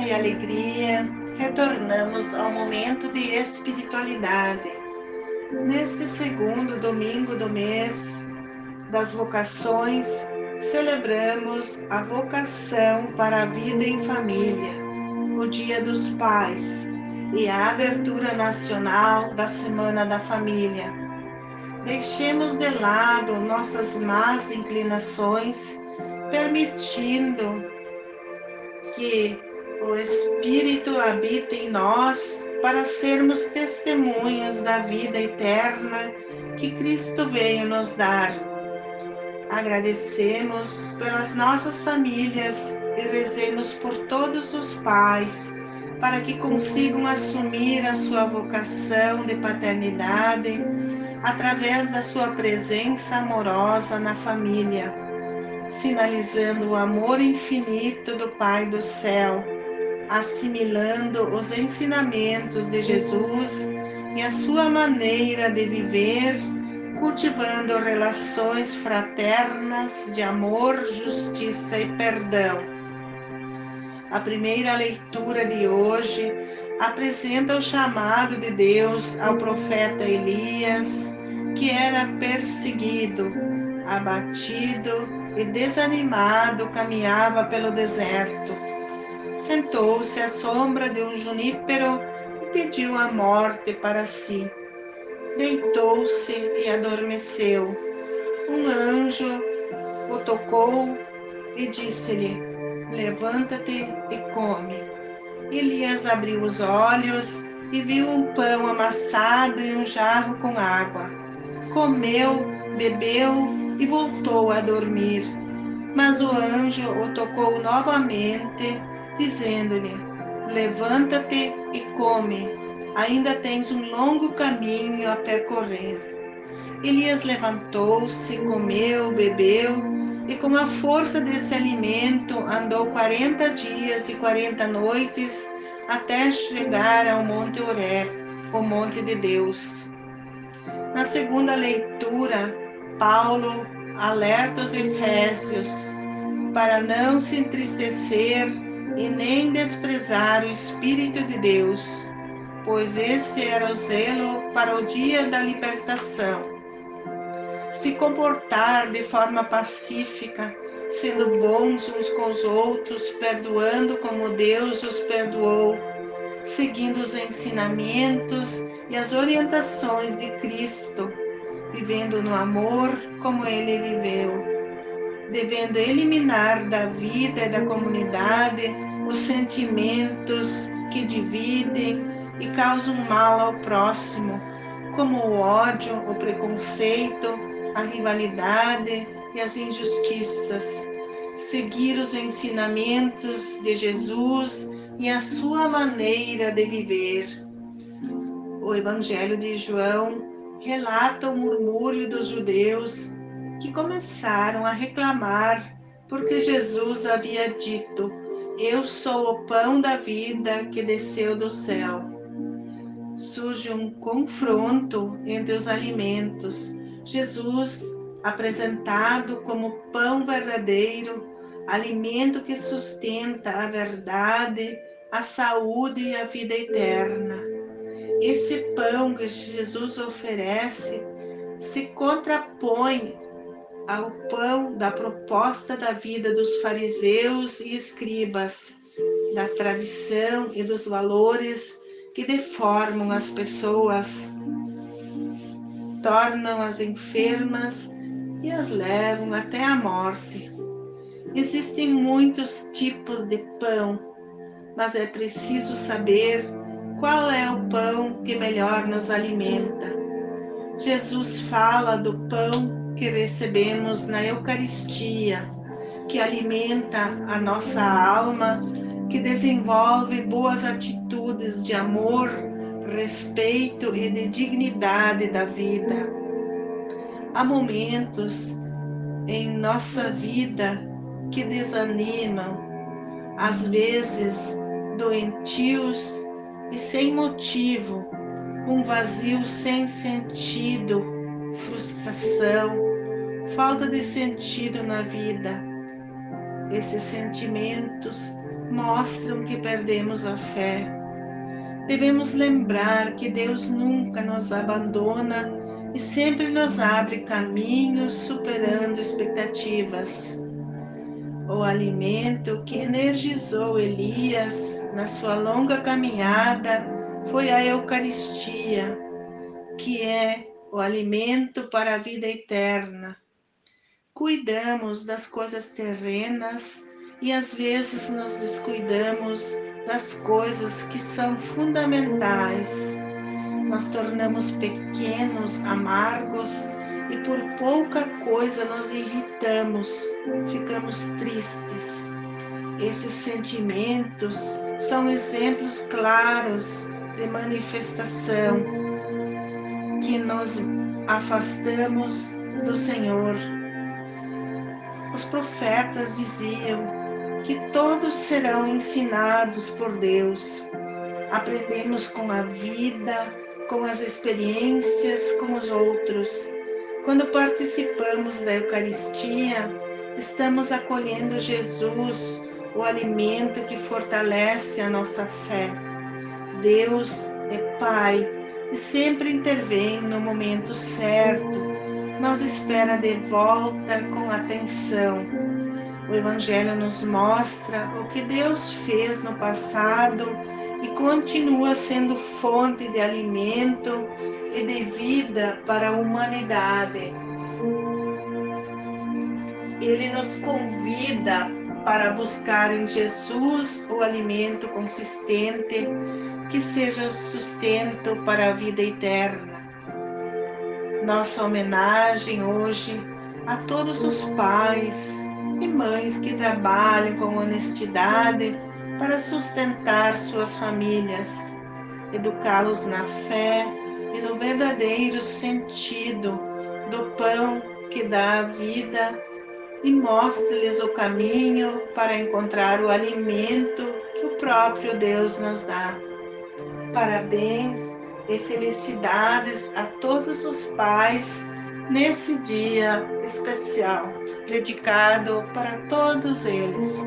e alegria, retornamos ao momento de espiritualidade. Nesse segundo domingo do mês das vocações, celebramos a vocação para a vida em família, o Dia dos Pais e a abertura nacional da Semana da Família. Deixemos de lado nossas más inclinações, permitindo que o Espírito habite em nós para sermos testemunhas da vida eterna que Cristo veio nos dar. Agradecemos pelas nossas famílias e rezemos por todos os pais para que consigam assumir a sua vocação de paternidade através da sua presença amorosa na família sinalizando o amor infinito do Pai do céu, assimilando os ensinamentos de Jesus e a sua maneira de viver, cultivando relações fraternas de amor, justiça e perdão. A primeira leitura de hoje apresenta o chamado de Deus ao profeta Elias, que era perseguido, abatido e desanimado caminhava pelo deserto. Sentou-se à sombra de um junípero e pediu a morte para si. Deitou-se e adormeceu. Um anjo o tocou e disse-lhe: Levanta-te e come. Elias abriu os olhos e viu um pão amassado e um jarro com água. Comeu, bebeu e voltou a dormir. Mas o anjo o tocou novamente, dizendo-lhe: Levanta-te e come, ainda tens um longo caminho a percorrer. Elias levantou-se, comeu, bebeu, e com a força desse alimento andou quarenta dias e quarenta noites até chegar ao Monte Oré, o Monte de Deus. Na segunda leitura, Paulo alerta os Efésios para não se entristecer e nem desprezar o Espírito de Deus, pois esse era o zelo para o dia da libertação. Se comportar de forma pacífica, sendo bons uns com os outros, perdoando como Deus os perdoou, seguindo os ensinamentos e as orientações de Cristo vivendo no amor como ele viveu, devendo eliminar da vida e da comunidade os sentimentos que dividem e causam mal ao próximo, como o ódio, o preconceito, a rivalidade e as injustiças. Seguir os ensinamentos de Jesus e a sua maneira de viver. O Evangelho de João relata o murmúrio dos judeus que começaram a reclamar porque Jesus havia dito: Eu sou o pão da vida que desceu do céu. Surge um confronto entre os alimentos. Jesus, apresentado como pão verdadeiro, alimento que sustenta a verdade, a saúde e a vida eterna esse pão que Jesus oferece se contrapõe ao pão da proposta da vida dos fariseus e escribas, da tradição e dos valores que deformam as pessoas, tornam-as enfermas e as levam até a morte. Existem muitos tipos de pão, mas é preciso saber qual é o pão que melhor nos alimenta? Jesus fala do pão que recebemos na Eucaristia, que alimenta a nossa alma, que desenvolve boas atitudes de amor, respeito e de dignidade da vida. Há momentos em nossa vida que desanimam, às vezes doentios e sem motivo, um vazio sem sentido, frustração, falta de sentido na vida. Esses sentimentos mostram que perdemos a fé. Devemos lembrar que Deus nunca nos abandona e sempre nos abre caminhos superando expectativas. O alimento que energizou Elias na sua longa caminhada foi a Eucaristia, que é o alimento para a vida eterna. Cuidamos das coisas terrenas e às vezes nos descuidamos das coisas que são fundamentais. Nós tornamos pequenos, amargos e por pouca coisa nos irritamos, ficamos tristes. Esses sentimentos são exemplos claros de manifestação nos afastamos do Senhor. Os profetas diziam que todos serão ensinados por Deus. Aprendemos com a vida, com as experiências com os outros. Quando participamos da Eucaristia, estamos acolhendo Jesus, o alimento que fortalece a nossa fé. Deus é Pai e sempre intervém no momento certo. Nos espera de volta com atenção. O Evangelho nos mostra o que Deus fez no passado e continua sendo fonte de alimento e de vida para a humanidade. Ele nos convida para buscar em Jesus o alimento consistente que seja sustento para a vida eterna. Nossa homenagem hoje a todos os pais e mães que trabalham com honestidade para sustentar suas famílias, educá-los na fé e no verdadeiro sentido do pão que dá a vida e mostre-lhes o caminho para encontrar o alimento que o próprio Deus nos dá. Parabéns e felicidades a todos os pais nesse dia especial, dedicado para todos eles.